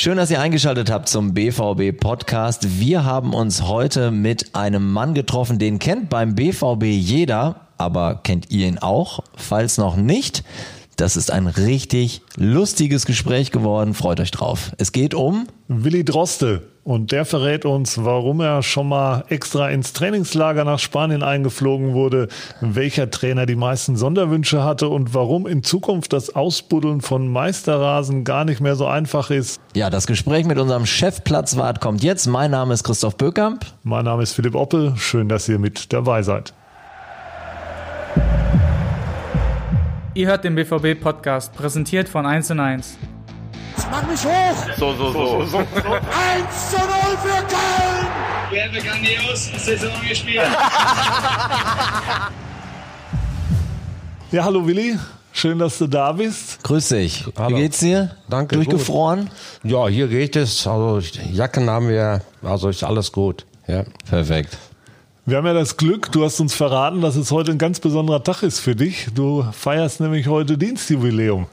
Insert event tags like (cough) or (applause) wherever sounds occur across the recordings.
Schön, dass ihr eingeschaltet habt zum BVB Podcast. Wir haben uns heute mit einem Mann getroffen, den kennt beim BVB jeder, aber kennt ihr ihn auch? Falls noch nicht, das ist ein richtig lustiges Gespräch geworden. Freut euch drauf. Es geht um Willi Droste. Und der verrät uns, warum er schon mal extra ins Trainingslager nach Spanien eingeflogen wurde, welcher Trainer die meisten Sonderwünsche hatte und warum in Zukunft das Ausbuddeln von Meisterrasen gar nicht mehr so einfach ist. Ja, das Gespräch mit unserem Chefplatzwart kommt jetzt. Mein Name ist Christoph Böckamp. Mein Name ist Philipp Oppel. Schön, dass ihr mit dabei seid. Ihr hört den BVB-Podcast, präsentiert von 1 1. Mach mich hoch! So, so, so. so. 1 zu 0 für Köln! Wir haben grandios Saison gespielt. (laughs) ja, hallo Willi. Schön, dass du da bist. Grüß dich. Hallo. Wie geht's dir? Danke. Durchgefroren? Gut. Ja, hier geht es. Also Jacken haben wir, also ist alles gut. Ja. Perfekt. Wir haben ja das Glück, du hast uns verraten, dass es heute ein ganz besonderer Tag ist für dich. Du feierst nämlich heute Dienstjubiläum.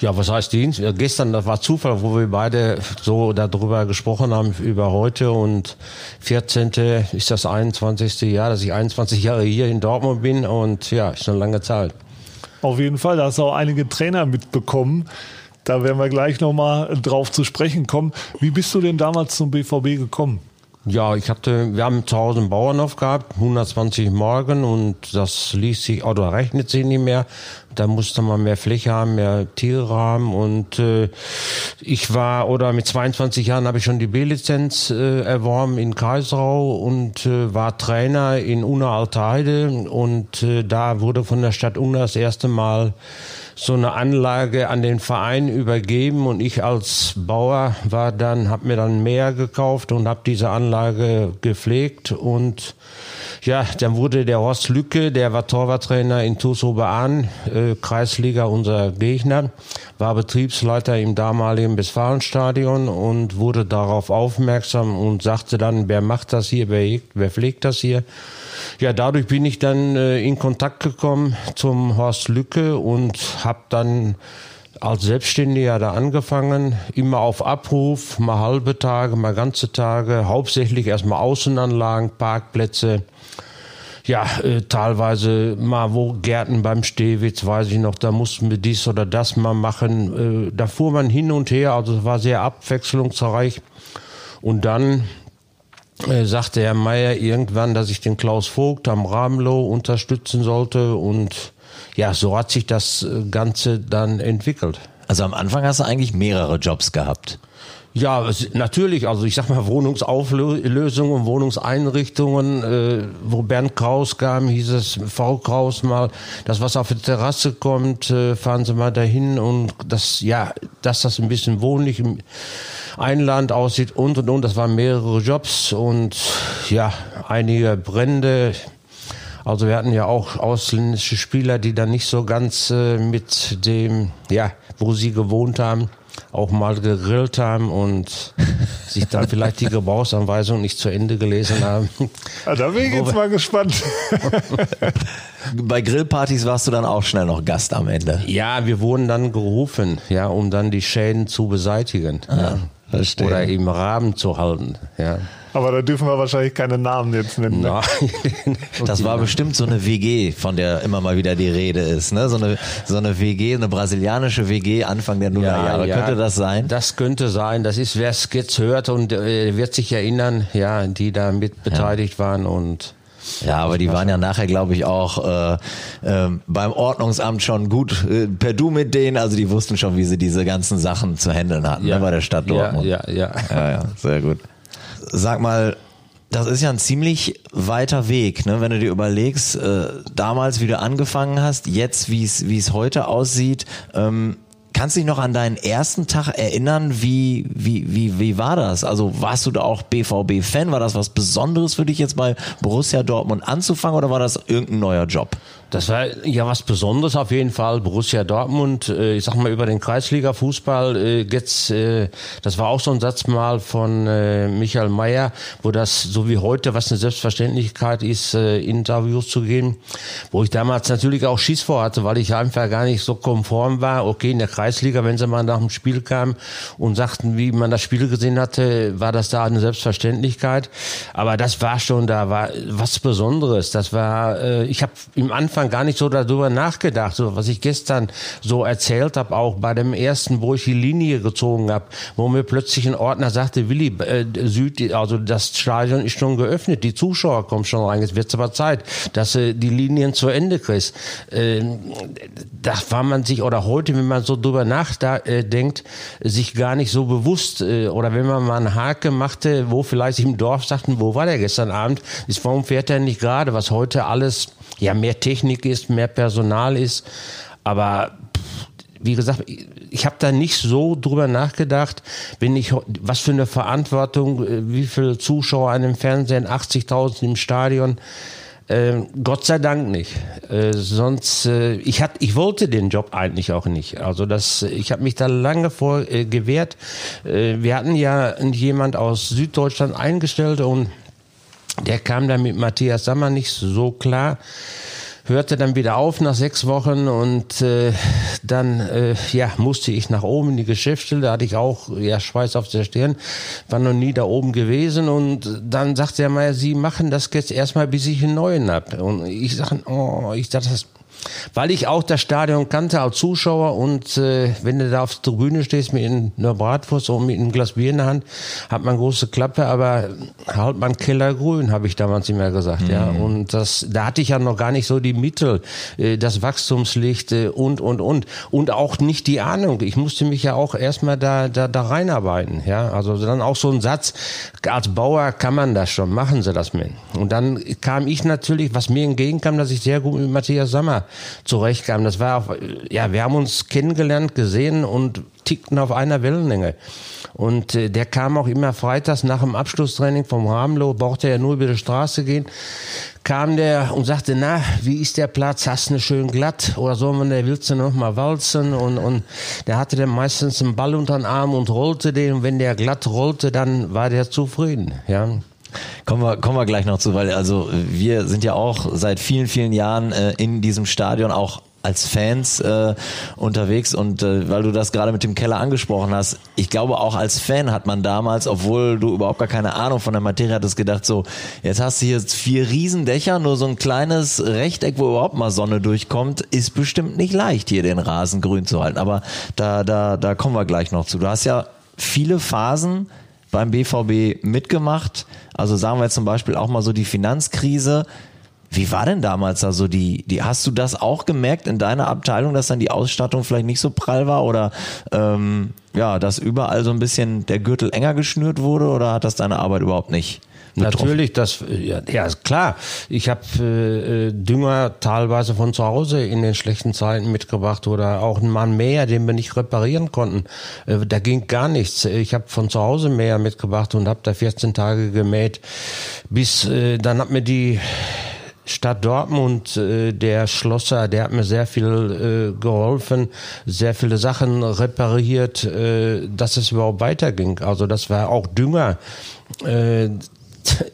Ja, was heißt Dienst? Ja, gestern, das war Zufall, wo wir beide so darüber gesprochen haben, über heute und 14. ist das 21. Jahr, dass ich 21 Jahre hier in Dortmund bin und ja, ist eine lange Zeit. Auf jeden Fall, da hast du auch einige Trainer mitbekommen. Da werden wir gleich nochmal drauf zu sprechen kommen. Wie bist du denn damals zum BVB gekommen? Ja, ich hatte, wir haben zu Hause einen Bauernhof gehabt, 120 Morgen und das ließ sich, oder rechnet sich nicht mehr. Da musste man mehr Fläche haben, mehr Tiere haben und äh, ich war, oder mit 22 Jahren habe ich schon die B-Lizenz äh, erworben in Kaisrau und äh, war Trainer in Unna Alteheide und äh, da wurde von der Stadt Unna das erste Mal so eine Anlage an den Verein übergeben und ich als Bauer war dann, habe mir dann mehr gekauft und habe diese Anlage gepflegt und ja, dann wurde der Horst Lücke, der war Torwarttrainer in TuS Oberahn, äh, Kreisliga unser Gegner, war Betriebsleiter im damaligen Westfalenstadion und wurde darauf aufmerksam und sagte dann, wer macht das hier, wer, wer pflegt das hier? Ja, dadurch bin ich dann äh, in Kontakt gekommen zum Horst Lücke und habe dann als Selbstständiger da angefangen, immer auf Abruf, mal halbe Tage, mal ganze Tage, hauptsächlich erstmal Außenanlagen, Parkplätze, ja, äh, teilweise mal wo Gärten beim Stehwitz, weiß ich noch, da mussten wir dies oder das mal machen. Äh, da fuhr man hin und her, also es war sehr abwechslungsreich. Und dann äh, sagte Herr Meier irgendwann, dass ich den Klaus Vogt am Ramelow unterstützen sollte und ja, so hat sich das äh, Ganze dann entwickelt. Also am Anfang hast du eigentlich mehrere Jobs gehabt. Ja, natürlich. Also ich sag mal Wohnungsauflösungen, Wohnungseinrichtungen. Äh, wo Bernd Kraus kam, hieß es V Kraus mal, das was auf die Terrasse kommt, äh, fahren Sie mal dahin und das ja, dass das ein bisschen wohnlich Einland aussieht und und und. Das waren mehrere Jobs und ja einige Brände. Also wir hatten ja auch ausländische Spieler, die dann nicht so ganz äh, mit dem, ja, wo sie gewohnt haben auch mal gegrillt haben und (laughs) sich dann vielleicht die Gebrauchsanweisung nicht zu Ende gelesen haben. Ja, da bin ich jetzt mal gespannt. (laughs) Bei Grillpartys warst du dann auch schnell noch Gast am Ende. Ja, wir wurden dann gerufen, ja, um dann die Schäden zu beseitigen. Ah, ja. Verstehe. Oder im Rahmen zu halten. Ja. Aber da dürfen wir wahrscheinlich keine Namen jetzt nennen. Ne? Nein. (laughs) Das war bestimmt so eine WG, von der immer mal wieder die Rede ist. Ne? So, eine, so eine WG, eine brasilianische WG Anfang der Nullerjahre. Ja, ja, könnte das sein? Das könnte sein. Das ist, wer es jetzt hört und äh, wird sich erinnern, ja, die da mit beteiligt ja. waren und ja, aber die waren ja nachher, glaube ich, auch äh, äh, beim Ordnungsamt schon gut äh, per Du mit denen. Also die wussten schon, wie sie diese ganzen Sachen zu handeln hatten ja. ne, bei der Stadt Dortmund. Ja, ja, ja. Ja, ja, sehr gut. Sag mal, das ist ja ein ziemlich weiter Weg, ne? wenn du dir überlegst, äh, damals, wie du angefangen hast, jetzt, wie es wie es heute aussieht. Ähm, kannst du dich noch an deinen ersten Tag erinnern? Wie, wie, wie, wie war das? Also warst du da auch BVB-Fan? War das was Besonderes für dich jetzt bei Borussia Dortmund anzufangen oder war das irgendein neuer Job? Das war ja was Besonderes auf jeden Fall. Borussia Dortmund, äh, ich sag mal über den Kreisliga-Fußball, äh, jetzt, äh, das war auch so ein Satz mal von äh, Michael Mayer, wo das so wie heute, was eine Selbstverständlichkeit ist, äh, Interviews zu geben, wo ich damals natürlich auch Schiss vor hatte, weil ich einfach gar nicht so konform war. Okay, in der Kreisliga, wenn sie mal nach dem Spiel kamen und sagten, wie man das Spiel gesehen hatte, war das da eine Selbstverständlichkeit. Aber das war schon, da war was Besonderes. Das war, äh, ich habe im Anfang gar nicht so darüber nachgedacht, so was ich gestern so erzählt habe, auch bei dem ersten, wo ich die Linie gezogen habe, wo mir plötzlich ein Ordner sagte, Willi, äh, Süd, also das Stadion ist schon geöffnet, die Zuschauer kommen schon rein, jetzt wird aber Zeit, dass du die Linien zu Ende kriegst. Äh, da war man sich, oder heute, wenn man so drüber nachdenkt, sich gar nicht so bewusst, äh, oder wenn man mal einen Haken machte, wo vielleicht im Dorf sagten, wo war der gestern Abend, ist, warum fährt er nicht gerade, was heute alles ja mehr Technik ist, mehr Personal ist. Aber wie gesagt, ich habe da nicht so drüber nachgedacht, wenn ich was für eine Verantwortung, äh, wie viele Zuschauer an dem Fernsehen, 80.000 im Stadion. Äh, Gott sei Dank nicht. Äh, sonst, äh, ich hat, ich wollte den Job eigentlich auch nicht. Also das, ich habe mich da lange vor äh, gewehrt. Äh, wir hatten ja jemand aus Süddeutschland eingestellt und der kam dann mit Matthias Sammer nicht so klar hörte dann wieder auf nach sechs Wochen und äh, dann äh, ja musste ich nach oben in die Geschäftsstelle. Da hatte ich auch ja Schweiß auf der Stirn, war noch nie da oben gewesen und dann sagte er mal, Sie machen das jetzt erstmal, bis ich einen neuen hab. Und ich sage, oh, ich dachte, das weil ich auch das Stadion kannte als Zuschauer und äh, wenn du da auf der Tribüne stehst mit einer Bratwurst und mit einem Glas Bier in der Hand, hat man große Klappe, aber halt man Keller grün, habe ich damals immer gesagt, mhm. ja. Und das, da hatte ich ja noch gar nicht so die Mittel, äh, das Wachstumslicht äh, und und und und auch nicht die Ahnung. Ich musste mich ja auch erstmal da da da reinarbeiten, ja. Also dann auch so ein Satz: Als Bauer kann man das schon, machen Sie das mit. Und dann kam ich natürlich, was mir entgegenkam, dass ich sehr gut mit Matthias Sammer zurechtkam. Das war auf, ja, wir haben uns kennengelernt, gesehen und tickten auf einer Wellenlänge. Und äh, der kam auch immer freitags nach dem Abschlusstraining vom Ramelow, brauchte ja nur über die Straße gehen, kam der und sagte, na, wie ist der Platz? Hast du schön glatt? Oder so, wenn der willst du noch mal walzen? Und, und der hatte dann meistens einen Ball unter den Arm und rollte den. Und wenn der glatt rollte, dann war der zufrieden, ja. Kommen wir, kommen wir gleich noch zu, weil also wir sind ja auch seit vielen, vielen Jahren äh, in diesem Stadion auch als Fans äh, unterwegs und äh, weil du das gerade mit dem Keller angesprochen hast, ich glaube auch als Fan hat man damals, obwohl du überhaupt gar keine Ahnung von der Materie hattest, gedacht so, jetzt hast du hier vier Riesendächer, nur so ein kleines Rechteck, wo überhaupt mal Sonne durchkommt, ist bestimmt nicht leicht hier den Rasen grün zu halten, aber da da da kommen wir gleich noch zu. Du hast ja viele Phasen beim BVB mitgemacht. Also sagen wir jetzt zum Beispiel auch mal so die Finanzkrise. Wie war denn damals da so die, die, hast du das auch gemerkt in deiner Abteilung, dass dann die Ausstattung vielleicht nicht so prall war oder ähm, ja, dass überall so ein bisschen der Gürtel enger geschnürt wurde oder hat das deine Arbeit überhaupt nicht? Natürlich, das ja, ja klar. Ich habe äh, Dünger teilweise von zu Hause in den schlechten Zeiten mitgebracht oder auch einen Mann mehr, den wir nicht reparieren konnten. Äh, da ging gar nichts. Ich habe von zu Hause mehr mitgebracht und habe da 14 Tage gemäht. Bis äh, dann hat mir die Stadt Dortmund, äh, der Schlosser, der hat mir sehr viel äh, geholfen, sehr viele Sachen repariert, äh, dass es überhaupt weiterging. Also das war auch Dünger. Äh,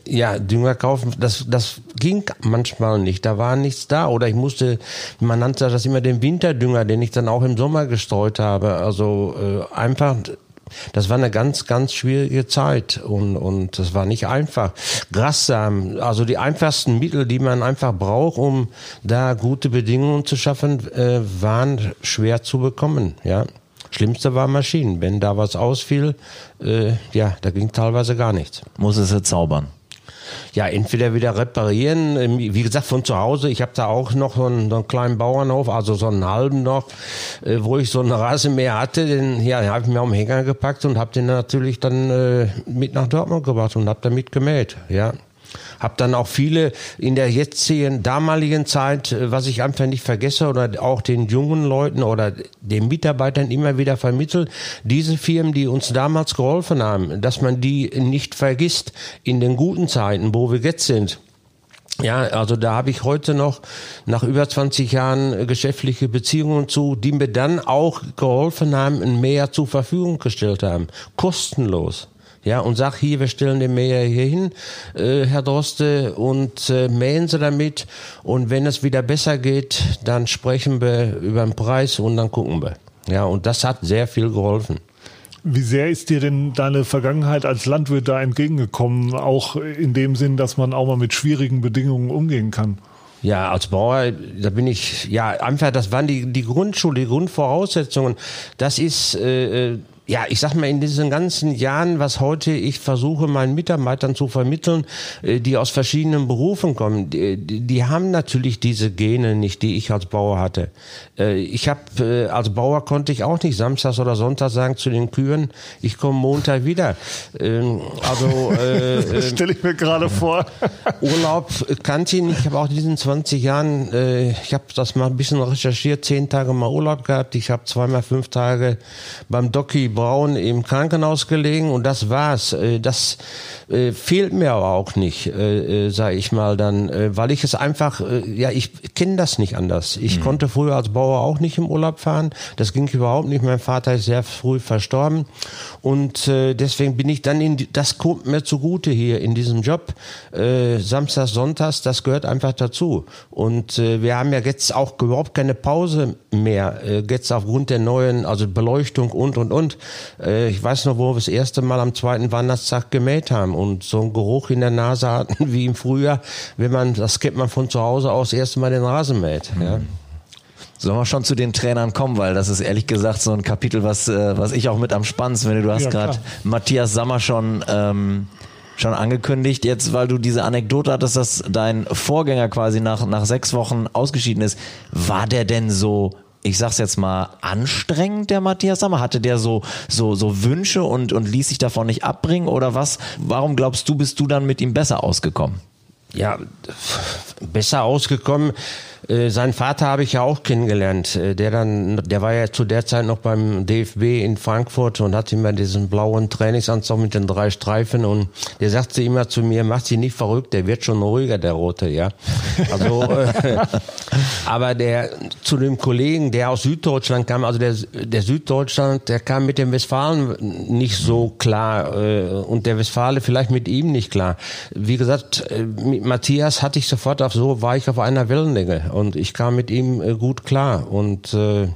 ja, Dünger kaufen, das, das ging manchmal nicht. Da war nichts da. Oder ich musste, man nannte das immer den Winterdünger, den ich dann auch im Sommer gestreut habe. Also äh, einfach das war eine ganz, ganz schwierige Zeit und, und das war nicht einfach. Grassamen, also die einfachsten Mittel, die man einfach braucht, um da gute Bedingungen zu schaffen, äh, waren schwer zu bekommen, ja. Schlimmste war Maschinen. Wenn da was ausfiel, äh, ja, da ging teilweise gar nichts. Muss es jetzt zaubern? Ja, entweder wieder reparieren, wie gesagt, von zu Hause. Ich habe da auch noch so einen, so einen, kleinen Bauernhof, also so einen halben noch, äh, wo ich so einen Rasenmäher hatte. Den ja, habe ich mir am Hänger gepackt und habe den natürlich dann äh, mit nach Dortmund gebracht und habe damit gemäht. Ja, habe dann auch viele in der jetzigen, damaligen Zeit, äh, was ich einfach nicht vergesse oder auch den jungen Leuten oder den Mitarbeitern immer wieder vermittelt, diese Firmen, die uns damals geholfen haben, dass man die nicht vergisst in den guten Zeiten, wo wir jetzt sind Ja, also da habe ich heute noch nach über 20 Jahren geschäftliche Beziehungen zu, die mir dann auch geholfen haben, Meer zur Verfügung gestellt haben. Kostenlos. Ja, und sag hier, wir stellen den Mäher hier hin, äh, Herr Droste, und äh, mähen Sie damit. Und wenn es wieder besser geht, dann sprechen wir über den Preis und dann gucken wir. Ja, und das hat sehr viel geholfen. Wie sehr ist dir denn deine Vergangenheit als Landwirt da entgegengekommen, auch in dem Sinn, dass man auch mal mit schwierigen Bedingungen umgehen kann? Ja, als Bauer, da bin ich, ja, einfach, das waren die, die Grundschule, die Grundvoraussetzungen. Das ist, äh, äh ja, ich sag mal, in diesen ganzen Jahren, was heute ich versuche, meinen Mitarbeitern zu vermitteln, äh, die aus verschiedenen Berufen kommen, die, die haben natürlich diese Gene nicht, die ich als Bauer hatte. Äh, ich habe, äh, als Bauer konnte ich auch nicht samstags oder sonntags sagen zu den Kühen, ich komme Montag wieder. Ähm, also, äh, (laughs) stelle ich mir gerade vor. (laughs) Urlaub kannte ich nicht. Ich habe auch in diesen 20 Jahren, ich habe das mal ein bisschen recherchiert, zehn Tage mal Urlaub gehabt. Ich habe zweimal fünf Tage beim Doki Braun im Krankenhaus gelegen und das war's. Äh, das äh, fehlt mir aber auch nicht, äh, sage ich mal dann, weil ich es einfach, ja, ich kenne das nicht anders. Ich mhm. konnte früher als Bauer auch nicht im Urlaub fahren. Das ging überhaupt nicht. Mein Vater ist sehr früh verstorben und deswegen bin ich dann in, das kommt mir zugute hier in diesem Job. Samstags, Sonntags, das gehört einfach dazu. Und wir haben ja jetzt auch überhaupt keine Pause mehr, jetzt aufgrund der neuen, also Beleuchtung und und und. Äh, ich weiß noch, wo wir das erste Mal am zweiten Weihnachtstag gemäht haben und so einen Geruch in der Nase hatten (laughs) wie im Frühjahr, wenn man, das kennt man von zu Hause aus, das erste Mal den Rasen mäht. Mhm. Ja. Sollen wir schon zu den Trainern kommen, weil das ist ehrlich gesagt so ein Kapitel, was, äh, was ich auch mit am spannendsten finde. Du hast ja, gerade Matthias Sammer schon ähm, schon angekündigt, jetzt weil du diese Anekdote hattest, dass dein Vorgänger quasi nach, nach sechs Wochen ausgeschieden ist. War der denn so ich sag's jetzt mal, anstrengend, der Matthias Sammer? Hatte der so, so, so Wünsche und, und ließ sich davon nicht abbringen oder was? Warum glaubst du, bist du dann mit ihm besser ausgekommen? Ja, besser ausgekommen. Äh, seinen Vater habe ich ja auch kennengelernt. Äh, der dann, der war ja zu der Zeit noch beim DFB in Frankfurt und hatte immer diesen blauen Trainingsanzug mit den drei Streifen und der sagte immer zu mir, mach sie nicht verrückt, der wird schon ruhiger, der Rote, ja. Also, äh, (laughs) aber der, zu dem Kollegen, der aus Süddeutschland kam, also der, der Süddeutschland, der kam mit dem Westfalen nicht so klar, äh, und der Westfale vielleicht mit ihm nicht klar. Wie gesagt, mit Matthias hatte ich sofort auf so, war ich auf einer Wellenlänge und ich kam mit ihm äh, gut klar und äh,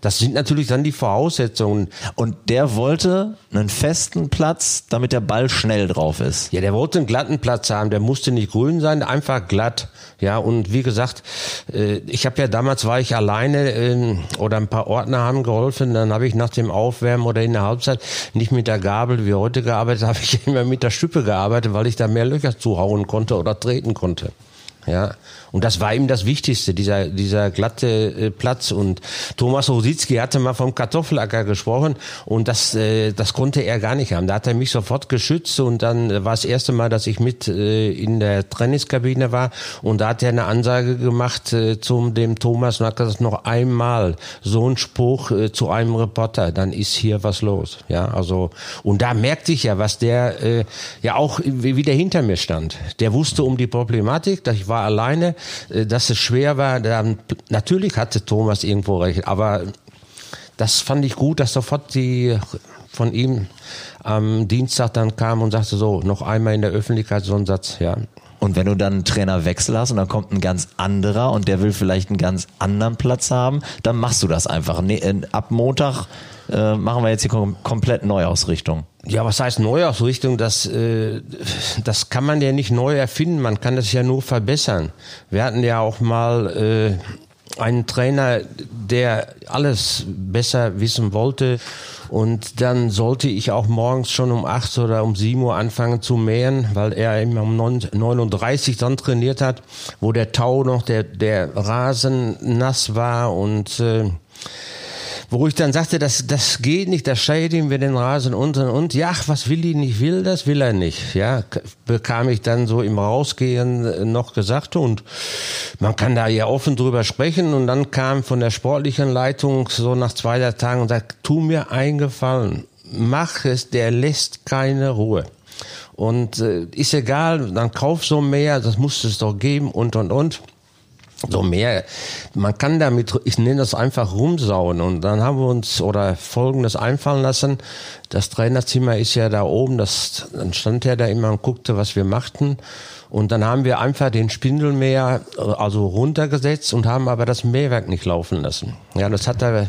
das sind natürlich dann die Voraussetzungen. Und der wollte einen festen Platz, damit der Ball schnell drauf ist. Ja, der wollte einen glatten Platz haben. Der musste nicht grün sein, einfach glatt. Ja, und wie gesagt, äh, ich habe ja damals war ich alleine ähm, oder ein paar Ordner haben geholfen. Dann habe ich nach dem Aufwärmen oder in der Halbzeit nicht mit der Gabel wie heute gearbeitet, (laughs) habe ich immer mit der Stüppe gearbeitet, weil ich da mehr Löcher zuhauen konnte oder treten konnte. Ja, und das war ihm das Wichtigste, dieser, dieser glatte äh, Platz. Und Thomas Rositzky hatte mal vom Kartoffelacker gesprochen und das, äh, das konnte er gar nicht haben. Da hat er mich sofort geschützt und dann war das erste Mal, dass ich mit äh, in der Trainingskabine war und da hat er eine Ansage gemacht äh, zum dem Thomas und hat gesagt, noch einmal so ein Spruch äh, zu einem Reporter, dann ist hier was los. Ja, also und da merkte ich ja, was der äh, ja auch wie der hinter mir stand. Der wusste um die Problematik, dass ich war alleine, äh, dass es schwer war. Dann, natürlich hatte Thomas irgendwo recht, aber das fand ich gut, dass sofort die von ihm am Dienstag dann kam und sagte so, noch einmal in der Öffentlichkeit so ein Satz, ja. Und wenn du dann einen Trainerwechsel hast und dann kommt ein ganz anderer und der will vielleicht einen ganz anderen Platz haben, dann machst du das einfach. Äh, ab Montag äh, machen wir jetzt die kom komplett Neuausrichtung. Ja, was heißt Neuausrichtung? Das, äh, das kann man ja nicht neu erfinden, man kann das ja nur verbessern. Wir hatten ja auch mal äh, einen Trainer, der alles besser wissen wollte. Und dann sollte ich auch morgens schon um acht oder um sieben Uhr anfangen zu mähen, weil er immer um 39 dann trainiert hat, wo der Tau noch, der, der Rasen nass war und äh, wo ich dann sagte, das, das geht nicht, das scheidet ihm wir den Rasen und und und. Ja, was will die nicht will, das will er nicht. Ja, bekam ich dann so im Rausgehen äh, noch gesagt und man kann da ja offen drüber sprechen und dann kam von der sportlichen Leitung so nach zwei Tagen und sagt, tu mir einen Gefallen, mach es, der lässt keine Ruhe. Und äh, ist egal, dann kauf so mehr, das muss es doch geben und und und so mehr. Man kann damit, ich nenne das einfach rumsauen. Und dann haben wir uns oder Folgendes einfallen lassen. Das Trainerzimmer ist ja da oben. Das, dann stand er da immer und guckte, was wir machten. Und dann haben wir einfach den Spindelmäher also runtergesetzt und haben aber das Mähwerk nicht laufen lassen. Ja, das hat er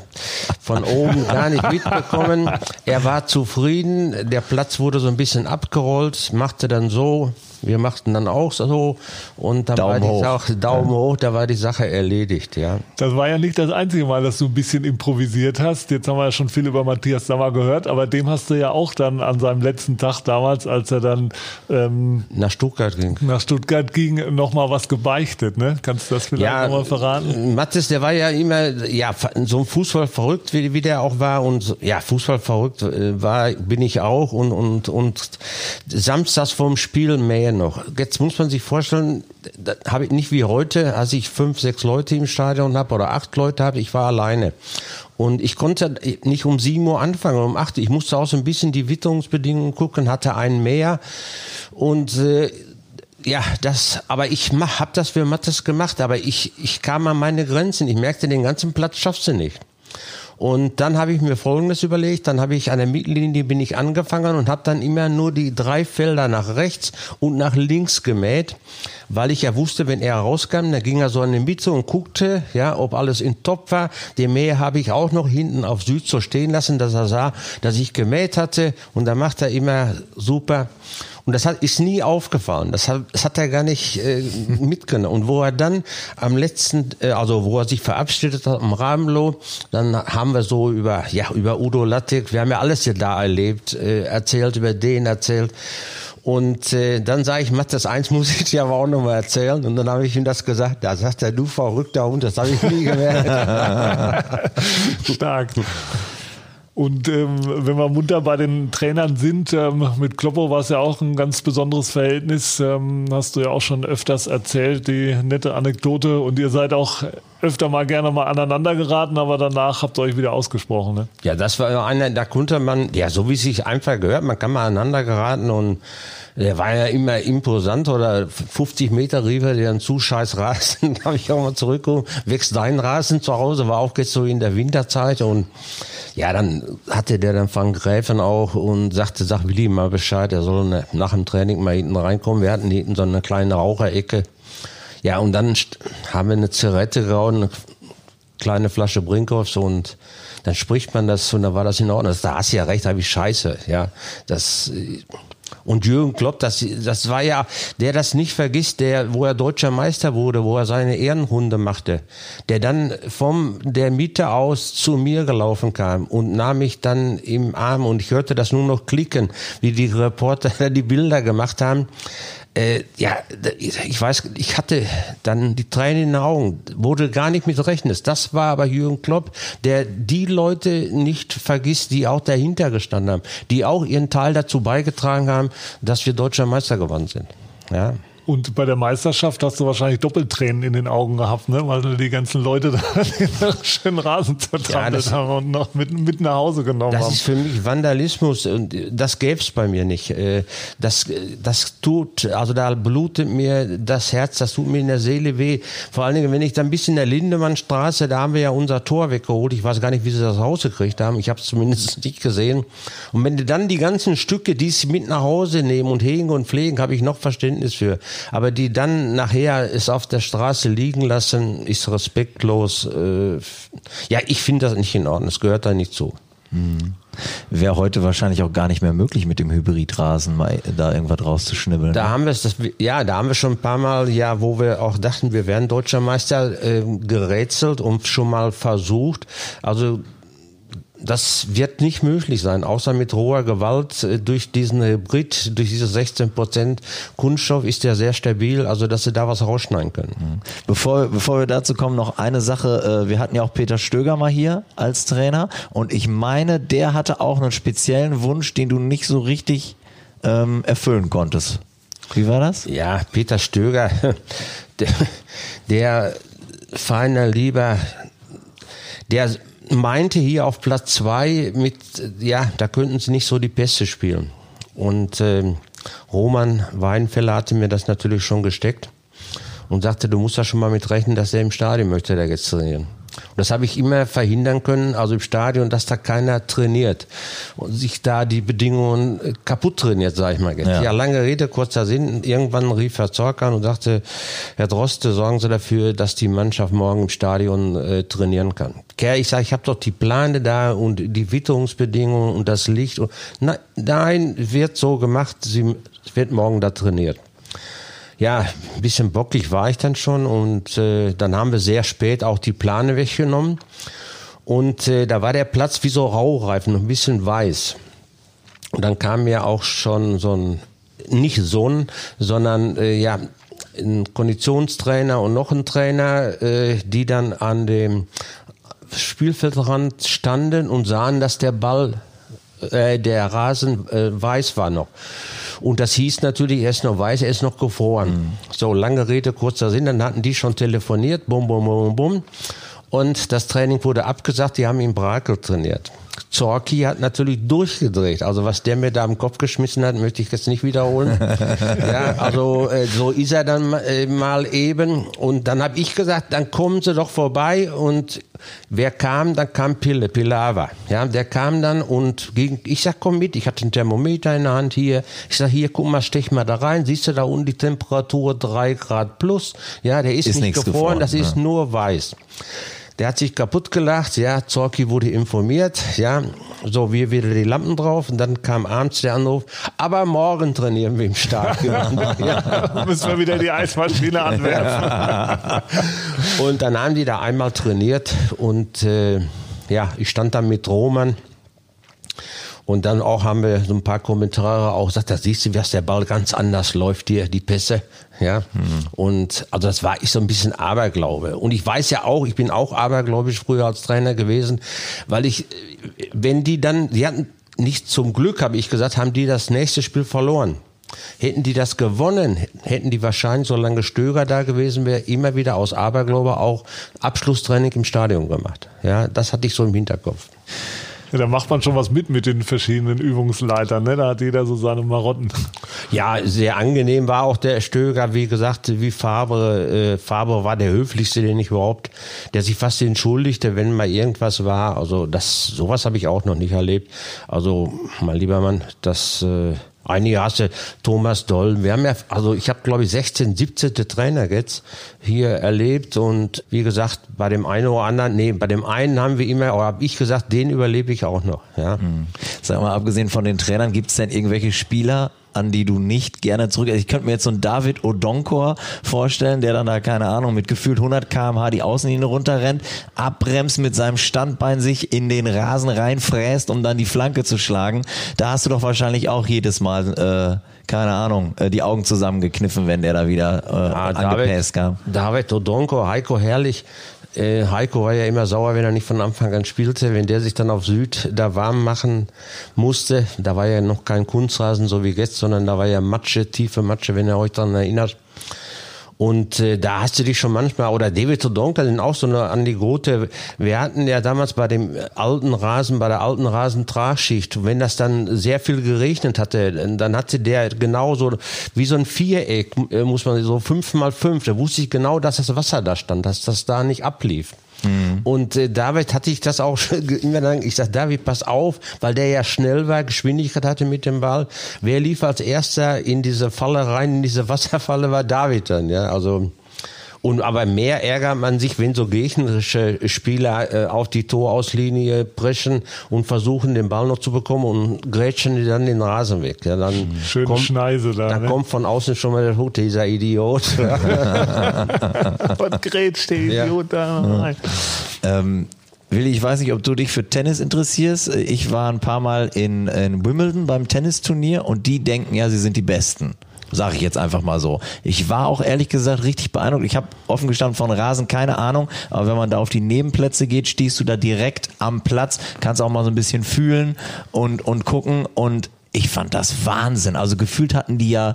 von oben (laughs) gar nicht mitbekommen. Er war zufrieden. Der Platz wurde so ein bisschen abgerollt, machte dann so, wir machten dann auch so und dann Daumen war die hoch. Sache, Daumen hoch, da war die Sache erledigt, ja. Das war ja nicht das einzige Mal, dass du ein bisschen improvisiert hast. Jetzt haben wir ja schon viel über Matthias Sammer gehört, aber dem hast du ja auch dann an seinem letzten Tag damals, als er dann ähm, Nach Stuttgart ging. nach Stuttgart ging, nochmal was gebeichtet. Ne? Kannst du das vielleicht Ja, nochmal verraten? Mattes, der war ja immer, ja, so ein Fußball verrückt, wie, wie der auch war und so- ja, Fußball verrückt äh, war, bin ich auch und, und, und samstags vorm Spiel mehr noch. Jetzt muss man sich vorstellen, habe ich nicht wie heute, als ich fünf, sechs Leute im Stadion habe oder acht Leute habe, ich war alleine. Und ich konnte nicht um sieben Uhr anfangen, um acht. Ich musste auch so ein bisschen die Witterungsbedingungen gucken, hatte einen mehr und äh, ja, das, aber ich mach, hab das für Mattes gemacht, aber ich, ich kam an meine Grenzen. Ich merkte, den ganzen Platz schaffst du nicht. Und dann habe ich mir Folgendes überlegt, dann habe ich an der Mittellinie bin ich angefangen und habe dann immer nur die drei Felder nach rechts und nach links gemäht, weil ich ja wusste, wenn er rauskam, dann ging er so an die Mitte und guckte, ja, ob alles in Top war. Den Mäher habe ich auch noch hinten auf Süd so stehen lassen, dass er sah, dass ich gemäht hatte und da macht er immer super. Und das hat, ist nie aufgefallen. Das hat, das hat er gar nicht äh, (laughs) mitgenommen. Und wo er dann am letzten, äh, also wo er sich verabschiedet hat am Rabenloh, dann haben wir so über, ja, über Udo Lattek, wir haben ja alles hier da erlebt, äh, erzählt, über den erzählt. Und äh, dann sage ich, Matthias, eins muss ich dir aber auch nochmal erzählen. Und dann habe ich ihm das gesagt. Da sagt er, du verrückter Hund, das habe ich nie gemerkt. (laughs) Stark. Und ähm, wenn wir munter bei den Trainern sind, ähm, mit Kloppo war es ja auch ein ganz besonderes Verhältnis. Ähm, hast du ja auch schon öfters erzählt, die nette Anekdote. Und ihr seid auch öfter mal gerne mal aneinander geraten, aber danach habt ihr euch wieder ausgesprochen. Ne? Ja, das war einer, da konnte man, ja, so wie es sich einfach gehört, man kann mal aneinander geraten und der war ja immer imposant oder 50 Meter rief er, ein zu scheiß Rasen, (laughs) da habe ich auch mal zurückgekommen, wächst dein Rasen zu Hause, war auch jetzt so in der Winterzeit und ja, dann hatte der dann Van Gräfen auch und sagte, sag Willi mal Bescheid, er soll nach dem Training mal hinten reinkommen. Wir hatten hinten so eine kleine Raucherecke. Ja, und dann haben wir eine Zigarette geraucht, eine kleine Flasche Brinkhoffs und dann spricht man das und da war das in Ordnung. Da hast du ja recht, habe ich Scheiße. Ja, das und Jürgen Klopp, das, das war ja, der das nicht vergisst, der, wo er deutscher Meister wurde, wo er seine Ehrenrunde machte, der dann vom der Mitte aus zu mir gelaufen kam und nahm mich dann im Arm und ich hörte das nur noch klicken, wie die Reporter (laughs) die Bilder gemacht haben. Äh, ja, ich weiß, ich hatte dann die Tränen in den Augen, wurde gar nicht mit rechnen. Das war aber Jürgen Klopp, der die Leute nicht vergisst, die auch dahinter gestanden haben, die auch ihren Teil dazu beigetragen haben, dass wir deutscher Meister geworden sind. Ja. Und bei der Meisterschaft hast du wahrscheinlich Doppeltränen in den Augen gehabt, ne? weil du die ganzen Leute da (laughs) den schönen Rasen zertrampelt das- haben und noch mit, mit nach Hause genommen Das haben. ist für mich Vandalismus und das gäb's bei mir nicht. Äh, Das, das tut, also da blutet mir das Herz, das tut mir in der Seele weh. Vor allen Dingen, wenn ich dann bis in der Lindemannstraße, da haben wir ja unser Tor weggeholt. Ich weiß gar nicht, wie sie das rausgekriegt haben. Ich habe es zumindest (laughs) nicht gesehen. Und wenn du dann die ganzen Stücke, die sie mit nach Hause nehmen und hegen und pflegen, habe ich noch Verständnis für. Aber die dann nachher es auf der Straße liegen lassen, ist respektlos. Äh, Ja, ich finde das nicht in Ordnung. Es gehört da nicht zu. Wäre heute wahrscheinlich auch gar nicht mehr möglich, mit dem Hybridrasen mal da irgendwas rauszuschnibbeln. Da haben wir es, ja, da haben wir schon ein paar Mal, ja, wo wir auch dachten, wir wären deutscher Meister, äh, gerätselt und schon mal versucht. Also das wird nicht möglich sein, außer mit roher Gewalt äh, durch diesen Hybrid, durch diese 16 Prozent Kunststoff ist der sehr stabil, also dass sie da was rausschneiden können. Bevor, bevor wir dazu kommen, noch eine Sache. Äh, Wir hatten ja auch Peter Stöger mal hier als Trainer und ich meine, der hatte auch einen speziellen Wunsch, den du nicht so richtig ähm, erfüllen konntest. Wie war das? Ja, Peter Stöger, (laughs) der, der feiner Lieber, der meinte hier auf Platz zwei mit, ja, da könnten sie nicht so die Pässe spielen. Und ähm, Roman Weinfeller hatte mir das natürlich schon gesteckt und sagte, du musst da schon mal mit rechnen, dass er im Stadion möchte, der jetzt trainieren. Und das habe ich immer verhindern können, also im Stadion, dass da keiner trainiert und sich da die Bedingungen äh, kaputt trainiert, sage ich mal. Ja. ja. lange Rede, kurzer Sinn. Irgendwann rief Herr Zorc an und sagte, Herr Droste, sorgen Sie dafür, dass die Mannschaft morgen im Stadion äh, trainieren kann. Kerr, ich sage, ich habe doch die Pläne da und die Witterungsbedingungen und das Licht. Und, nein, wird so gemacht, sie wird morgen da trainiert ja, ein bisschen bockig war ich dann schon und äh, dann haben wir sehr spät auch die Plane weggenommen und äh, da war der Platz wie so Raureifen, ein bisschen weiß. Und dann kam mir auch schon so ein, nicht so ein, sondern äh, ja, ein Konditionstrainer und noch ein Trainer, äh, die dann an dem Spielfeldrand standen und sahen, dass der Ball, äh, der Rasen äh, weiß war noch. Und das hieß natürlich, er ist noch weiß, er ist noch gefroren. Mhm. So, lange Rede, kurzer Sinn, dann hatten die schon telefoniert, bum, bum, bum, bum. Und das Training wurde abgesagt, die haben ihn Brakel trainiert. Zorki hat natürlich durchgedreht. Also was der mir da im Kopf geschmissen hat, möchte ich jetzt nicht wiederholen. (laughs) ja, also äh, so ist er dann äh, mal eben. Und dann habe ich gesagt, dann kommen Sie doch vorbei. Und wer kam? Dann kam Pille, Pilava. Ja, der kam dann und gegen, ich sag, komm mit. Ich hatte ein Thermometer in der Hand hier. Ich sag, hier, guck mal, stech mal da rein. Siehst du da unten die Temperatur drei Grad plus? Ja, der ist, ist nicht gefroren, gefroren, das ja. ist nur weiß. Der hat sich kaputt gelacht, ja, Zorki wurde informiert, ja, so, wir wieder die Lampen drauf und dann kam abends der Anruf, aber morgen trainieren wir im Stadion. (laughs) ja. Müssen wir wieder die Eismaschine (laughs) anwerfen. und dann haben die da einmal trainiert und äh, ja, ich stand dann mit Roman und dann auch haben wir so ein paar Kommentare auch gesagt, da siehst du, dass der Ball ganz anders läuft hier, die Pässe. Ja. Mhm. Und also das war ich so ein bisschen Aberglaube. Und ich weiß ja auch, ich bin auch abergläubisch früher als Trainer gewesen, weil ich, wenn die dann, die hatten nicht zum Glück, habe ich gesagt, haben die das nächste Spiel verloren. Hätten die das gewonnen, hätten die wahrscheinlich, solange Stöger da gewesen wäre, immer wieder aus Aberglaube auch Abschlusstraining im Stadion gemacht. Ja, das hatte ich so im Hinterkopf. Ja, da macht man schon was mit mit den verschiedenen Übungsleitern. Ne? Da hat jeder so seine Marotten. Ja, sehr angenehm war auch der Stöger, wie gesagt, wie Fabre. Äh, Fabre war der höflichste, den ich überhaupt, der sich fast entschuldigte, wenn mal irgendwas war. Also das, sowas habe ich auch noch nicht erlebt. Also, mein lieber Mann, das äh, Einige hast du Thomas Doll. Wir haben ja, also ich habe glaube ich 16, 17. Trainer jetzt hier erlebt und wie gesagt, bei dem einen oder anderen, nee, bei dem einen haben wir immer, oder habe ich gesagt, den überlebe ich auch noch. Ja. Mhm. Sag mal, abgesehen von den Trainern, gibt es denn irgendwelche Spieler, an die du nicht gerne zurück. Also ich könnte mir jetzt so einen David Odonkor vorstellen, der dann da, keine Ahnung, mit gefühlt 100 kmh die Außenlinie runterrennt, abbremst mit seinem Standbein sich in den Rasen reinfräst, um dann die Flanke zu schlagen. Da hast du doch wahrscheinlich auch jedes Mal, äh, keine Ahnung, äh, die Augen zusammengekniffen, wenn der da wieder äh, ja, angepäst kam. David Odonkor, Heiko Herrlich, äh, Heiko war ja immer sauer, wenn er nicht von Anfang an spielte. Wenn der sich dann auf Süd da warm machen musste, da war ja noch kein Kunstrasen so wie jetzt, sondern da war ja Matsche, tiefe Matsche, wenn ihr euch daran erinnert. Und äh, da hast du dich schon manchmal, oder David Todonka sind auch so eine an die Grote. Wir hatten ja damals bei dem alten Rasen, bei der alten Rasentragschicht, wenn das dann sehr viel geregnet hatte, dann hatte der genau so, wie so ein Viereck, äh, muss man so fünf mal fünf, da wusste ich genau, dass das Wasser da stand, dass das da nicht ablief. Mhm. Und äh, David hatte ich das auch (laughs) immer dann, ich sag, David, pass auf, weil der ja schnell war, Geschwindigkeit hatte mit dem Ball. Wer lief als erster in diese Falle rein, in diese Wasserfalle, war David dann, ja, also. Und aber mehr ärgert man sich, wenn so gegnerische Spieler äh, auf die Torauslinie brechen und versuchen, den Ball noch zu bekommen und grätschen die dann den Rasen weg. Ja, dann Schöne kommt, Schneise da. Dann ne? kommt von außen schon mal der Hut, dieser Idiot. (laughs) Und grätscht der Idiot ja. da rein. Ähm, Willi, ich weiß nicht, ob du dich für Tennis interessierst. Ich war ein paar Mal in, in Wimbledon beim Tennisturnier und die denken ja, sie sind die Besten. Sage ich jetzt einfach mal so. Ich war auch ehrlich gesagt richtig beeindruckt. Ich habe offen gestanden von Rasen keine Ahnung, aber wenn man da auf die Nebenplätze geht, stehst du da direkt am Platz, kannst auch mal so ein bisschen fühlen und, und gucken und ich fand das Wahnsinn. Also gefühlt hatten die ja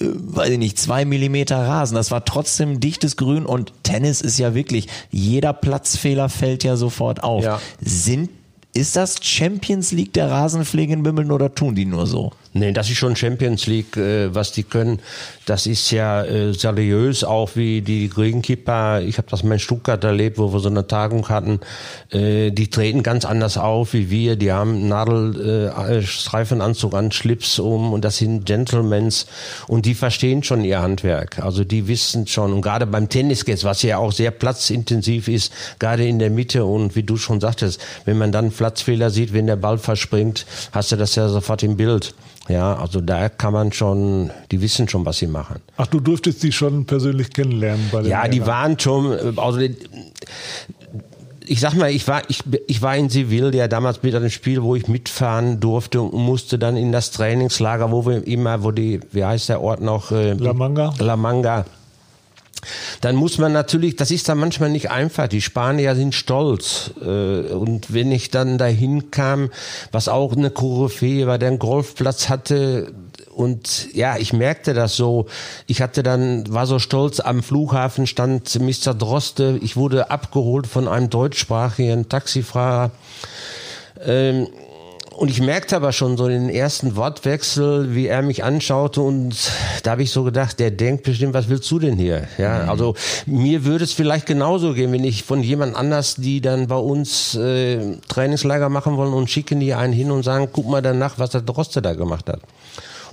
äh, weiß ich nicht, zwei Millimeter Rasen. Das war trotzdem dichtes Grün und Tennis ist ja wirklich, jeder Platzfehler fällt ja sofort auf. Ja. Sind Ist das Champions League der Rasenpflege in Wimbledon oder tun die nur so? Nee, das ist schon Champions League, äh, was die können. Das ist ja äh, seriös, auch wie die Greenkeeper. Ich habe das mal in Stuttgart erlebt, wo wir so eine Tagung hatten. Äh, die treten ganz anders auf wie wir. Die haben Nadelstreifenanzug äh, an, Schlips um und das sind Gentlemans und die verstehen schon ihr Handwerk. Also die wissen schon und gerade beim Tennis jetzt, was ja auch sehr platzintensiv ist, gerade in der Mitte und wie du schon sagtest, wenn man dann Platzfehler sieht, wenn der Ball verspringt, hast du das ja sofort im Bild. Ja, also da kann man schon, die wissen schon, was sie machen. Ach, du durftest die schon persönlich kennenlernen bei den Ja, die waren schon, also ich sag mal, ich war, ich, ich war in Seville ja damals mit einem Spiel, wo ich mitfahren durfte und musste dann in das Trainingslager, wo wir immer, wo die, wie heißt der Ort noch? Äh, La Manga. La Manga dann muss man natürlich, das ist dann manchmal nicht einfach. Die Spanier sind stolz. Äh, und wenn ich dann dahin kam, was auch eine Koryphäe war, der einen Golfplatz hatte, und ja, ich merkte das so. Ich hatte dann, war so stolz, am Flughafen stand Mr. Droste. Ich wurde abgeholt von einem deutschsprachigen Taxifahrer. Ähm, und ich merkte aber schon so den ersten Wortwechsel, wie er mich anschaute und da habe ich so gedacht, der denkt bestimmt, was willst du denn hier? Ja, mhm. also mir würde es vielleicht genauso gehen, wenn ich von jemand anders, die dann bei uns äh, Trainingslager machen wollen und schicken die einen hin und sagen, guck mal danach, was der Droste da gemacht hat.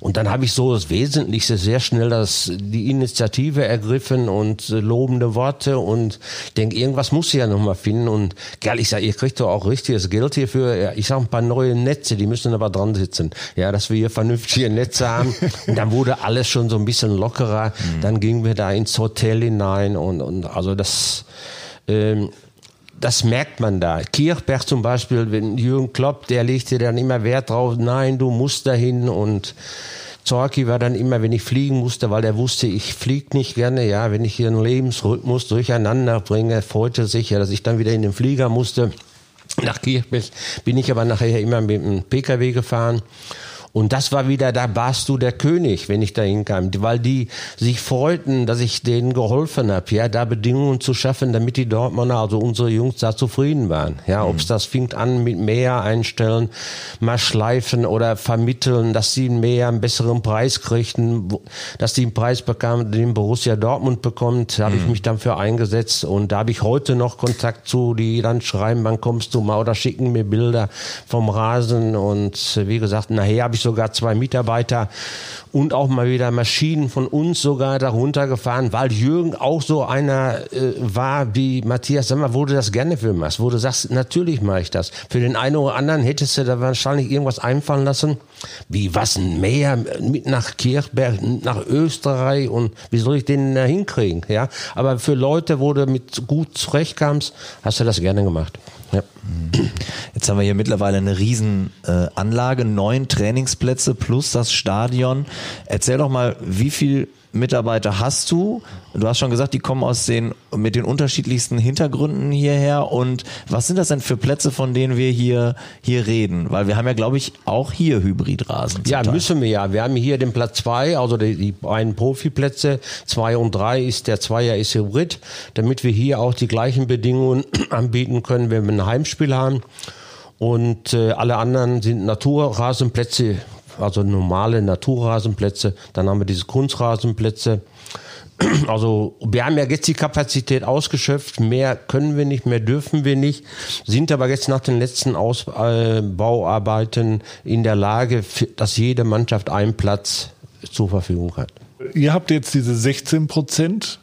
Und dann habe ich so das Wesentlichste sehr schnell das, die Initiative ergriffen und äh, lobende Worte und denke, irgendwas muss ich ja nochmal finden. Und geil, ich sage, ihr kriegt doch auch richtiges Geld hierfür. Ja, ich sage ein paar neue Netze, die müssen aber dran sitzen. Ja, dass wir hier vernünftige Netze haben. (laughs) Und dann wurde alles schon so ein bisschen lockerer. Mhm. Dann gingen wir da ins Hotel hinein und, und also das ähm, das merkt man da. Kirchberg zum Beispiel, wenn Jürgen Klopp, der legte dann immer Wert drauf, nein, du musst dahin und Zorki war dann immer, wenn ich fliegen musste, weil er wusste, ich fliege nicht gerne, ja, wenn ich hier einen Lebensrhythmus durcheinander bringe, freute sich ja, dass ich dann wieder in den Flieger musste. Nach Kirchberg bin ich aber nachher immer mit dem Pkw gefahren und das war wieder, da warst du der König, wenn ich da hinkam, weil die sich freuten, dass ich denen geholfen habe, ja, da Bedingungen zu schaffen, damit die Dortmunder, also unsere Jungs, da zufrieden waren. Ja, mhm. ob's das fängt an mit mehr einstellen, mal schleifen oder vermitteln, dass sie mehr einen besseren Preis kriegten, dass die einen Preis bekamen, den Borussia Dortmund bekommt, da habe mhm. ich mich dann für eingesetzt und da habe ich heute noch Kontakt zu, die dann schreiben, wann kommst du mal oder schicken mir Bilder vom Rasen und wie gesagt, nachher habe ich sogar zwei Mitarbeiter und auch mal wieder Maschinen von uns sogar darunter gefahren, weil Jürgen auch so einer äh, war wie Matthias. Sag mal, wo du das gerne für machst, wo du sagst, natürlich mache ich das. Für den einen oder anderen hättest du da wahrscheinlich irgendwas einfallen lassen, wie was ein Meer mit nach Kirchberg, nach Österreich und wie soll ich den da hinkriegen? Ja, aber für Leute, wo du mit gut zurechtkamst, hast du das gerne gemacht. Ja. Jetzt haben wir hier mittlerweile eine riesen äh, Anlage, neun Trainingsplätze plus das Stadion. Erzähl doch mal, wie viel Mitarbeiter hast du? Du hast schon gesagt, die kommen aus den mit den unterschiedlichsten Hintergründen hierher. Und was sind das denn für Plätze, von denen wir hier hier reden? Weil wir haben ja, glaube ich, auch hier Hybridrasen. Ja, Teil. müssen wir ja. Wir haben hier den Platz zwei, also die, die beiden Profiplätze zwei und drei ist der Zweier ist Hybrid, damit wir hier auch die gleichen Bedingungen (clears throat) anbieten können, wenn wir ein Heimspiel haben. Und äh, alle anderen sind Naturrasenplätze, also normale Naturrasenplätze. Dann haben wir diese Kunstrasenplätze. (clears throat) Also wir haben ja jetzt die Kapazität ausgeschöpft, mehr können wir nicht, mehr dürfen wir nicht, sind aber jetzt nach den letzten Ausbauarbeiten in der Lage, dass jede Mannschaft einen Platz zur Verfügung hat. Ihr habt jetzt diese 16 Prozent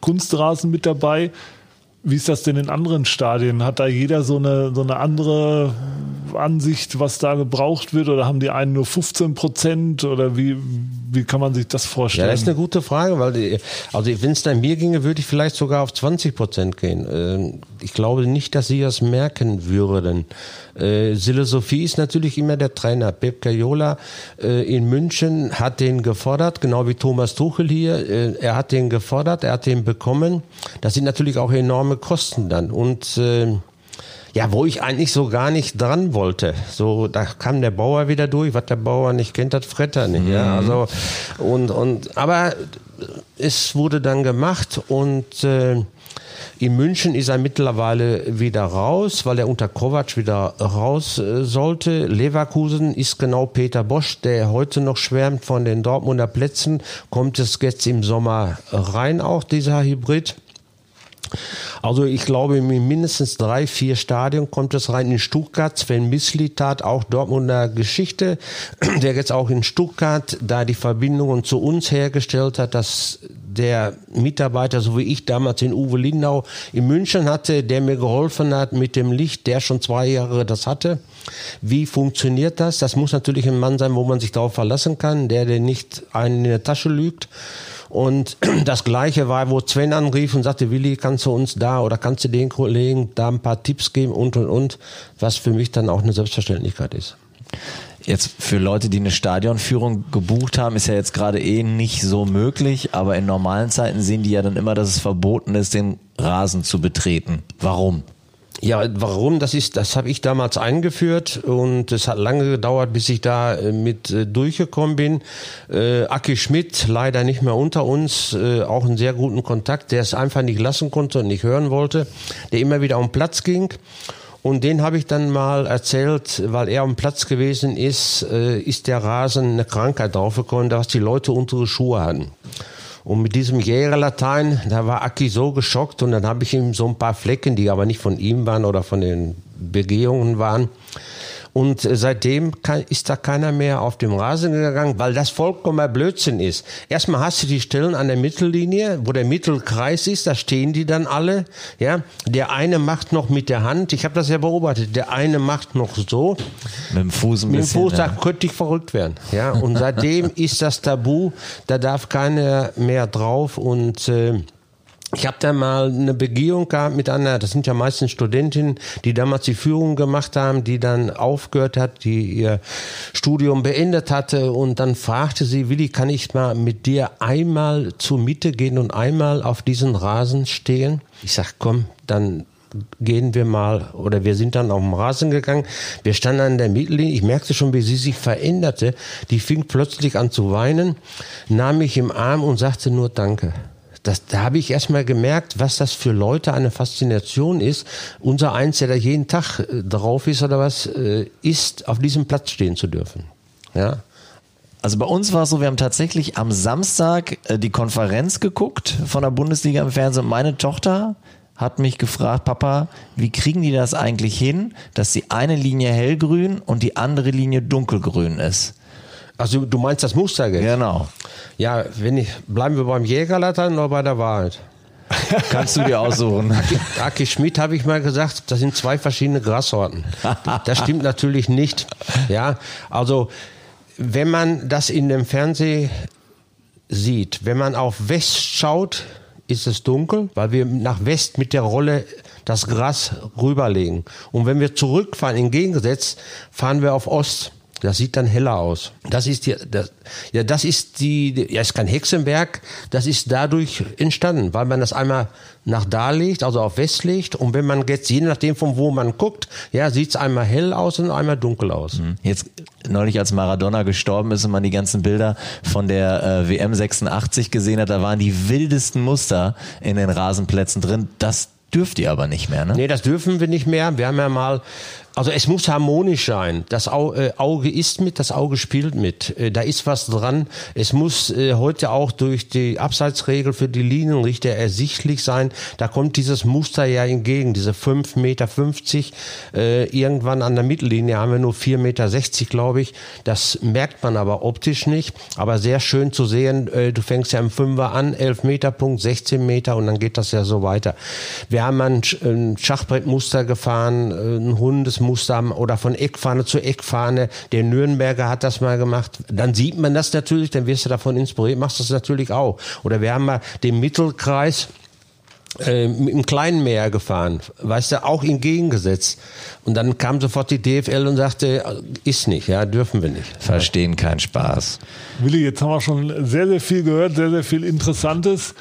Kunstrasen mit dabei. Wie ist das denn in anderen Stadien? Hat da jeder so eine, so eine andere Ansicht, was da gebraucht wird? Oder haben die einen nur 15 Prozent? Oder wie, wie kann man sich das vorstellen? Ja, das ist eine gute Frage, weil die, also wenn es dann mir ginge, würde ich vielleicht sogar auf 20 Prozent gehen. Ähm, ich glaube nicht, dass sie das merken würden. Äh, Philosophie ist natürlich immer der Trainer. Pep Caiola äh, in München hat den gefordert, genau wie Thomas Tuchel hier. Äh, er hat den gefordert, er hat den bekommen. Das sind natürlich auch enorme Kosten dann. Und äh, ja, wo ich eigentlich so gar nicht dran wollte. So, da kam der Bauer wieder durch. Was der Bauer nicht kennt, hat Fretter nicht. Mhm. Ja, also und und aber es wurde dann gemacht und äh, In München ist er mittlerweile wieder raus, weil er unter Kovac wieder raus äh, sollte. Leverkusen ist genau Peter Bosch, der heute noch schwärmt von den Dortmunder Plätzen. Kommt es jetzt im Sommer rein auch, dieser Hybrid? Also ich glaube, in mindestens drei, vier Stadien kommt es rein. In Stuttgart, Sven Mislitat, auch Dortmunder Geschichte, (clears throat) der jetzt auch in Stuttgart da die Verbindungen zu uns hergestellt hat, dass der Mitarbeiter, so wie ich damals in Uwe Lindau in München hatte, der mir geholfen hat mit dem Licht, der schon zwei Jahre das hatte. Wie funktioniert das? Das muss natürlich ein Mann sein, wo man sich darauf verlassen kann, der, der nicht einen in der Tasche lügt. Und (clears throat) das Gleiche war, wo Sven anrief und sagte, Willi, kannst du uns da oder kannst du den Kollegen da ein paar Tipps geben und, und, und, was für mich dann auch eine Selbstverständlichkeit ist. Jetzt für Leute, die eine Stadionführung gebucht haben, ist ja jetzt gerade eh nicht so möglich, aber in normalen Zeiten sehen die ja dann immer, dass es verboten ist, den Rasen zu betreten. Warum? Ja, warum? Das ist, das habe ich damals eingeführt und es hat lange gedauert, bis ich da äh, mit äh, durchgekommen bin. Äh, Aki Schmidt, leider nicht mehr unter uns, äh, auch einen sehr guten Kontakt, der es einfach nicht lassen konnte und nicht hören wollte, der immer wieder den Platz ging. Und den habe ich dann mal erzählt, weil er am Platz gewesen ist, äh, ist der Rasen eine Krankheit draufgekommen, dass die Leute unsere Schuhe hatten. Und mit diesem Jägerlatein, da war Aki so geschockt und dann habe ich ihm so ein paar Flecken, die aber nicht von ihm waren oder von den Begehungen waren, und äh, seitdem kann, ist da keiner mehr auf dem Rasen gegangen, weil das vollkommener Blödsinn ist. Erstmal hast du die Stellen an der Mittellinie, wo der Mittelkreis ist, da stehen die dann alle. Ja, der eine macht noch mit der Hand, ich habe das ja beobachtet, der eine macht noch so. Mit dem Fuß ein Mit dem bisschen. Fuß, da ja. könnte ich verrückt werden. Ja, und seitdem (laughs) ist das Tabu, da darf keiner mehr drauf und äh, ich habe da mal eine Begehung gehabt mit einer, das sind ja meistens Studentinnen, die damals die Führung gemacht haben, die dann aufgehört hat, die ihr Studium beendet hatte und dann fragte sie, Willi, kann ich mal mit dir einmal zur Mitte gehen und einmal auf diesen Rasen stehen? Ich sag, komm, dann gehen wir mal oder wir sind dann auf den Rasen gegangen. Wir standen an der Mittellinie. Ich merkte schon, wie sie sich veränderte. Die fing plötzlich an zu weinen, nahm mich im Arm und sagte nur Danke. Das, da habe ich erstmal gemerkt, was das für Leute eine Faszination ist. Unser Eins, der da jeden Tag äh, drauf ist oder was, äh, ist, auf diesem Platz stehen zu dürfen. Ja. Also bei uns war es so, wir haben tatsächlich am Samstag äh, die Konferenz geguckt von der Bundesliga im Fernsehen. Meine Tochter hat mich gefragt, Papa, wie kriegen die das eigentlich hin, dass die eine Linie hellgrün und die andere Linie dunkelgrün ist? Also du meinst das Mustergeld? Genau. Ja, wenn ich, bleiben wir beim Jägerlattern oder bei der Wahrheit? (laughs) Kannst du dir aussuchen. Aki Schmidt habe ich mal gesagt, das sind zwei verschiedene Grassorten. Das stimmt natürlich nicht. Ja, also wenn man das in dem Fernsehen sieht, wenn man auf West schaut, ist es dunkel, weil wir nach West mit der Rolle das Gras rüberlegen. Und wenn wir zurückfahren, entgegengesetzt, fahren wir auf Ost. Das sieht dann heller aus. Das ist die, das, ja, das ist die, ja, ist kein Hexenwerk. Das ist dadurch entstanden, weil man das einmal nach da legt, also auf West legt. Und wenn man jetzt, je nachdem von wo man guckt, ja, sieht's einmal hell aus und einmal dunkel aus. Jetzt neulich, als Maradona gestorben ist und man die ganzen Bilder von der äh, WM 86 gesehen hat, da waren die wildesten Muster in den Rasenplätzen drin. Das dürft ihr aber nicht mehr, ne? Nee, das dürfen wir nicht mehr. Wir haben ja mal, also es muss harmonisch sein. Das äh, Auge ist mit, das Auge spielt mit. Äh, Da ist was dran. Es muss äh, heute auch durch die Abseitsregel für die Linienrichter ersichtlich sein. Da kommt dieses Muster ja entgegen, diese 5,50 Meter. Irgendwann an der Mittellinie haben wir nur 4,60 Meter, glaube ich. Das merkt man aber optisch nicht. Aber sehr schön zu sehen, du fängst ja im Fünfer an, 11 Meter Punkt, 16 Meter und dann geht das ja so weiter. Wir haben ein, Sch- ein Schachbrettmuster gefahren, ein Hundesmuster oder von Eckfahne zu Eckfahne. Der Nürnberger hat das mal gemacht. Dann sieht man das natürlich, dann wirst du davon inspiriert, machst das natürlich auch. Oder wir haben mal den Mittelkreis äh, mit dem kleinen Meer gefahren, weißt du, auch entgegengesetzt. Und dann kam sofort die DFL und sagte, ist nicht, ja, dürfen wir nicht. Verstehen keinen Spaß. Willi, jetzt haben wir schon sehr, sehr viel gehört, sehr, sehr viel Interessantes.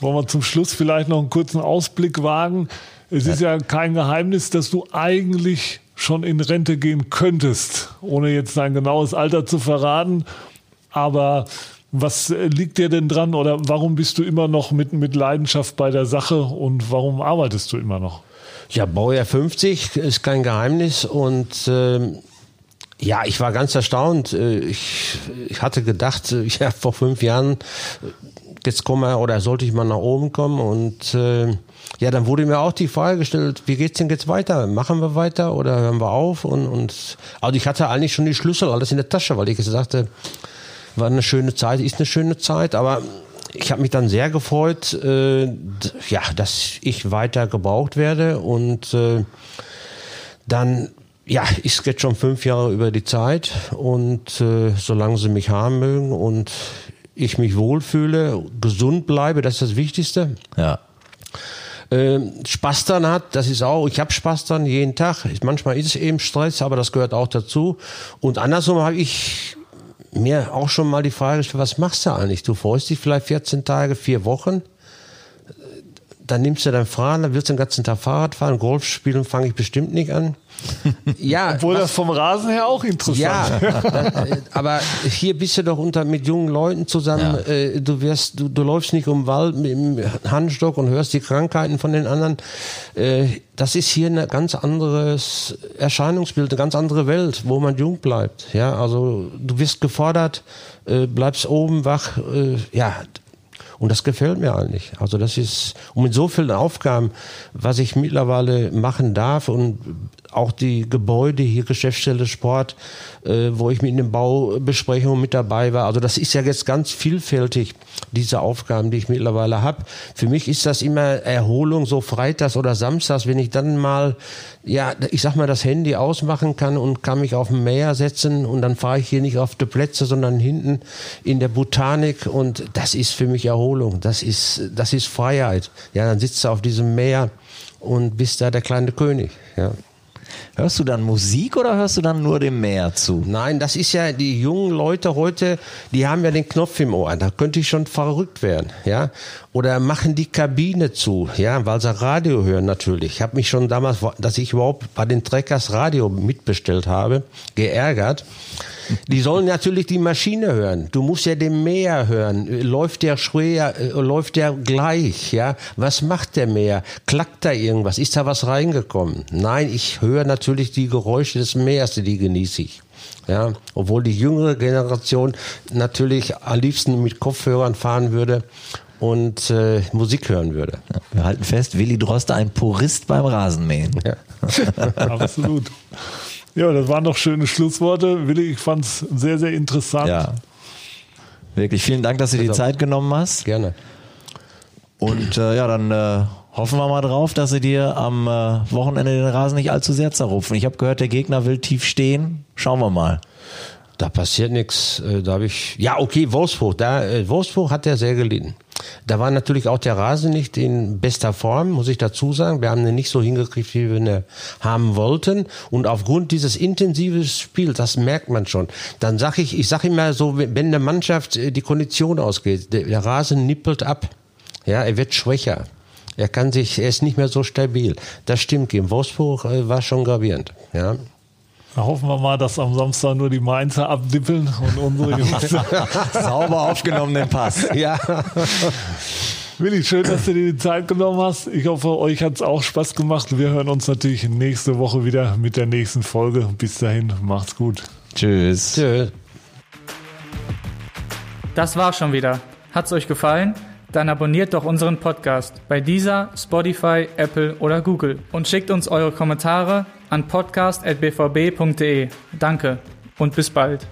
Wollen wir zum Schluss vielleicht noch einen kurzen Ausblick wagen? Es ist ja kein Geheimnis, dass du eigentlich schon in Rente gehen könntest, ohne jetzt dein genaues Alter zu verraten. Aber Was äh, liegt dir denn dran oder warum bist du immer noch mit, mit Leidenschaft bei der Sache und warum arbeitest du immer noch? Ja, Baujahr 50 ist kein Geheimnis und ähm, ja, ich war ganz erstaunt. Äh, ich, ich hatte gedacht, äh, (laughs) ja, vor fünf Jahren, äh, jetzt komme oder sollte ich mal nach oben kommen? Und äh, ja, dann wurde mir auch die Frage gestellt, wie geht's denn jetzt weiter? Machen wir weiter oder hören wir auf? Und, und also ich hatte eigentlich schon die Schlüssel alles in der Tasche, weil ich gesagt sagte, war eine schöne Zeit, ist eine schöne Zeit, aber ich habe mich dann sehr gefreut, äh, ja, dass ich weiter gebraucht werde. Und äh, dann ja, ist jetzt schon fünf Jahre über die Zeit. Und äh, solange sie mich haben mögen. Und ich mich wohlfühle, gesund bleibe, das ist das Wichtigste. Ja. Äh, Spaß dann hat, das ist auch, ich habe Spaß dann jeden Tag. Manchmal ist es eben Stress, aber das gehört auch dazu. Und andersrum habe ich mir auch schon mal die Frage gestellt, was machst du eigentlich? Du freust dich vielleicht 14 Tage, vier Wochen dann nimmst du dein Fahrrad, dann willst du den ganzen Tag Fahrrad fahren, Golf spielen fange ich bestimmt nicht an. (laughs) Ja, Obwohl was, das vom Rasen her auch interessant Ja, äh, aber hier bist du doch unter mit jungen Leuten zusammen. Ja. Äh, du wirst, du, du läufst nicht um den Wald mit dem Handstock und hörst die Krankheiten von den anderen. Äh, das ist hier ein ganz anderes Erscheinungsbild, eine ganz andere Welt, wo man jung bleibt. Ja, also du wirst gefordert, bleibst oben wach. Ja, und das gefällt mir eigentlich. Also das ist, und mit so vielen Aufgaben, was ich mittlerweile machen darf und auch die Gebäude hier, Geschäftsstelle Sport, äh, wo ich mit in den Baubesprechungen mit dabei war. Also das ist ja jetzt ganz vielfältig, diese Aufgaben, die ich mittlerweile habe. Für mich ist das immer Erholung, so freitags oder samstags, wenn ich dann mal, ja, ich sag mal, das Handy ausmachen kann und kann mich auf dem Meer setzen und dann fahre ich hier nicht auf die Plätze, sondern hinten in der Botanik und das ist für mich Erholung. Das ist, das ist Freiheit. Ja, dann sitzt du auf diesem Meer und bist da der kleine König. Ja. Hörst du dann Musik oder hörst du dann nur dem Meer zu? Nein, das ist ja, die jungen Leute heute, die haben ja den Knopf im Ohr. Da könnte ich schon verrückt werden, ja. Oder machen die Kabine zu, ja, weil sie Radio hören natürlich. Ich habe mich schon damals, dass ich überhaupt bei den Trekkers Radio mitbestellt habe, geärgert. Die sollen natürlich die Maschine hören. Du musst ja den Meer hören. Läuft der schwer, äh, läuft der gleich, ja? Was macht der Meer? Klackt da irgendwas? Ist da was reingekommen? Nein, ich höre natürlich die Geräusche des Meers, die genieße ich. Ja, obwohl die jüngere Generation natürlich am liebsten mit Kopfhörern fahren würde und äh, Musik hören würde. Ja, wir halten fest, Willi Droste, ein Purist beim Rasenmähen. Ja. (laughs) Absolut. Ja, das waren doch schöne Schlussworte. Willi, ich fand es sehr, sehr interessant. Ja. Wirklich, vielen Dank, dass du dir die Zeit genommen hast. Gerne. Und äh, ja, dann äh, hoffen wir mal drauf, dass sie dir am äh, Wochenende den Rasen nicht allzu sehr zerrupfen. Ich habe gehört, der Gegner will tief stehen. Schauen wir mal. Da passiert nichts. Äh, da habe ich. Ja, okay, Wolfsburg. Da, äh, Wolfsburg hat ja sehr gelitten. Da war natürlich auch der Rasen nicht in bester Form, muss ich dazu sagen. Wir haben den nicht so hingekriegt, wie wir ihn haben wollten. Und aufgrund dieses intensiven Spiels, das merkt man schon. Dann sage ich, ich sage immer so, wenn eine Mannschaft äh, die Kondition ausgeht, der, der Rasen nippelt ab. Ja, er wird schwächer. Er kann sich, er ist nicht mehr so stabil. Das stimmt. Im Wolfsburg war schon gravierend. Ja. Da hoffen wir mal, dass am Samstag nur die Mainzer abdippeln und unsere Jungs. (laughs) Sauber aufgenommen den Pass. Ja. Willi, schön, dass du dir die Zeit genommen hast. Ich hoffe, euch hat es auch Spaß gemacht. Wir hören uns natürlich nächste Woche wieder mit der nächsten Folge. Bis dahin, macht's gut. Tschüss. Tschüss. Das war's schon wieder. Hat's euch gefallen? Dann abonniert doch unseren Podcast bei dieser, Spotify, Apple oder Google und schickt uns eure Kommentare an podcast.bvb.de. Danke und bis bald.